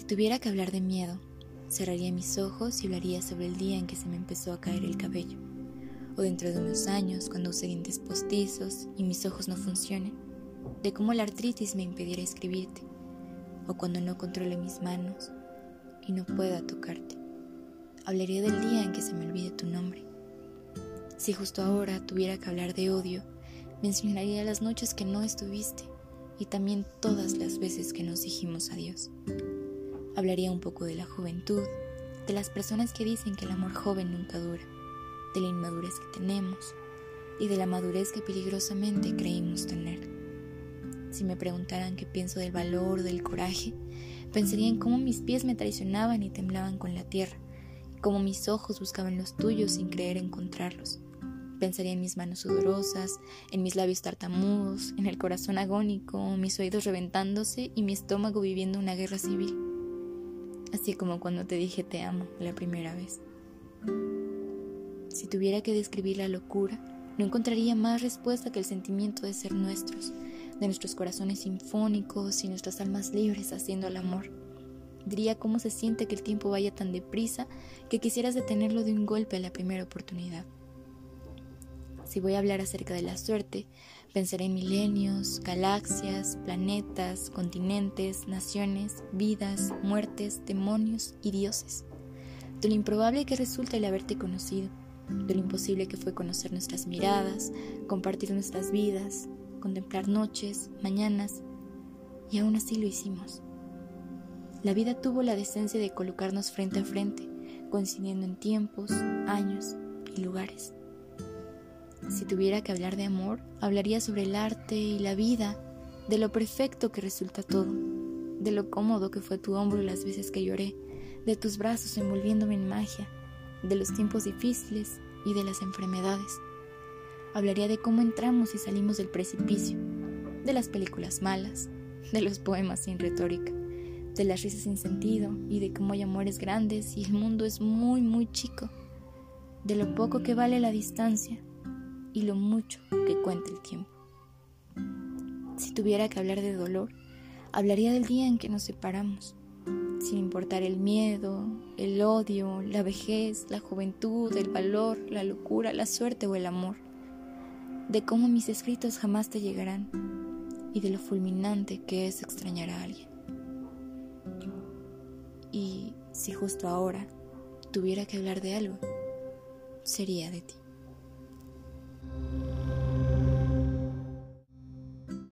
tuviera que hablar de miedo, cerraría mis ojos y hablaría sobre el día en que se me empezó a caer el cabello, o dentro de unos años cuando use dientes postizos y mis ojos no funcionen, de cómo la artritis me impidiera escribirte, o cuando no controle mis manos y no pueda tocarte. Hablaría del día en que se me olvide tu nombre. Si justo ahora tuviera que hablar de odio, mencionaría las noches que no estuviste y también todas las veces que nos dijimos adiós. Hablaría un poco de la juventud, de las personas que dicen que el amor joven nunca dura, de la inmadurez que tenemos y de la madurez que peligrosamente creímos tener. Si me preguntaran qué pienso del valor del coraje, pensaría en cómo mis pies me traicionaban y temblaban con la tierra, cómo mis ojos buscaban los tuyos sin creer encontrarlos. Pensaría en mis manos sudorosas, en mis labios tartamudos, en el corazón agónico, mis oídos reventándose y mi estómago viviendo una guerra civil. Así como cuando te dije te amo la primera vez. Si tuviera que describir la locura, no encontraría más respuesta que el sentimiento de ser nuestros, de nuestros corazones sinfónicos y nuestras almas libres haciendo el amor. Diría cómo se siente que el tiempo vaya tan deprisa que quisieras detenerlo de un golpe a la primera oportunidad. Si voy a hablar acerca de la suerte, pensaré en milenios, galaxias, planetas, continentes, naciones, vidas, muertes, demonios y dioses. De lo improbable que resulta el haberte conocido, de lo imposible que fue conocer nuestras miradas, compartir nuestras vidas, contemplar noches, mañanas, y aún así lo hicimos. La vida tuvo la decencia de colocarnos frente a frente, coincidiendo en tiempos, años y lugares. Si tuviera que hablar de amor, hablaría sobre el arte y la vida, de lo perfecto que resulta todo, de lo cómodo que fue tu hombro las veces que lloré, de tus brazos envolviéndome en magia, de los tiempos difíciles y de las enfermedades. Hablaría de cómo entramos y salimos del precipicio, de las películas malas, de los poemas sin retórica, de las risas sin sentido y de cómo hay amores grandes y el mundo es muy, muy chico, de lo poco que vale la distancia y lo mucho que cuenta el tiempo. Si tuviera que hablar de dolor, hablaría del día en que nos separamos, sin importar el miedo, el odio, la vejez, la juventud, el valor, la locura, la suerte o el amor de cómo mis escritos jamás te llegarán y de lo fulminante que es extrañar a alguien. Y si justo ahora tuviera que hablar de algo, sería de ti.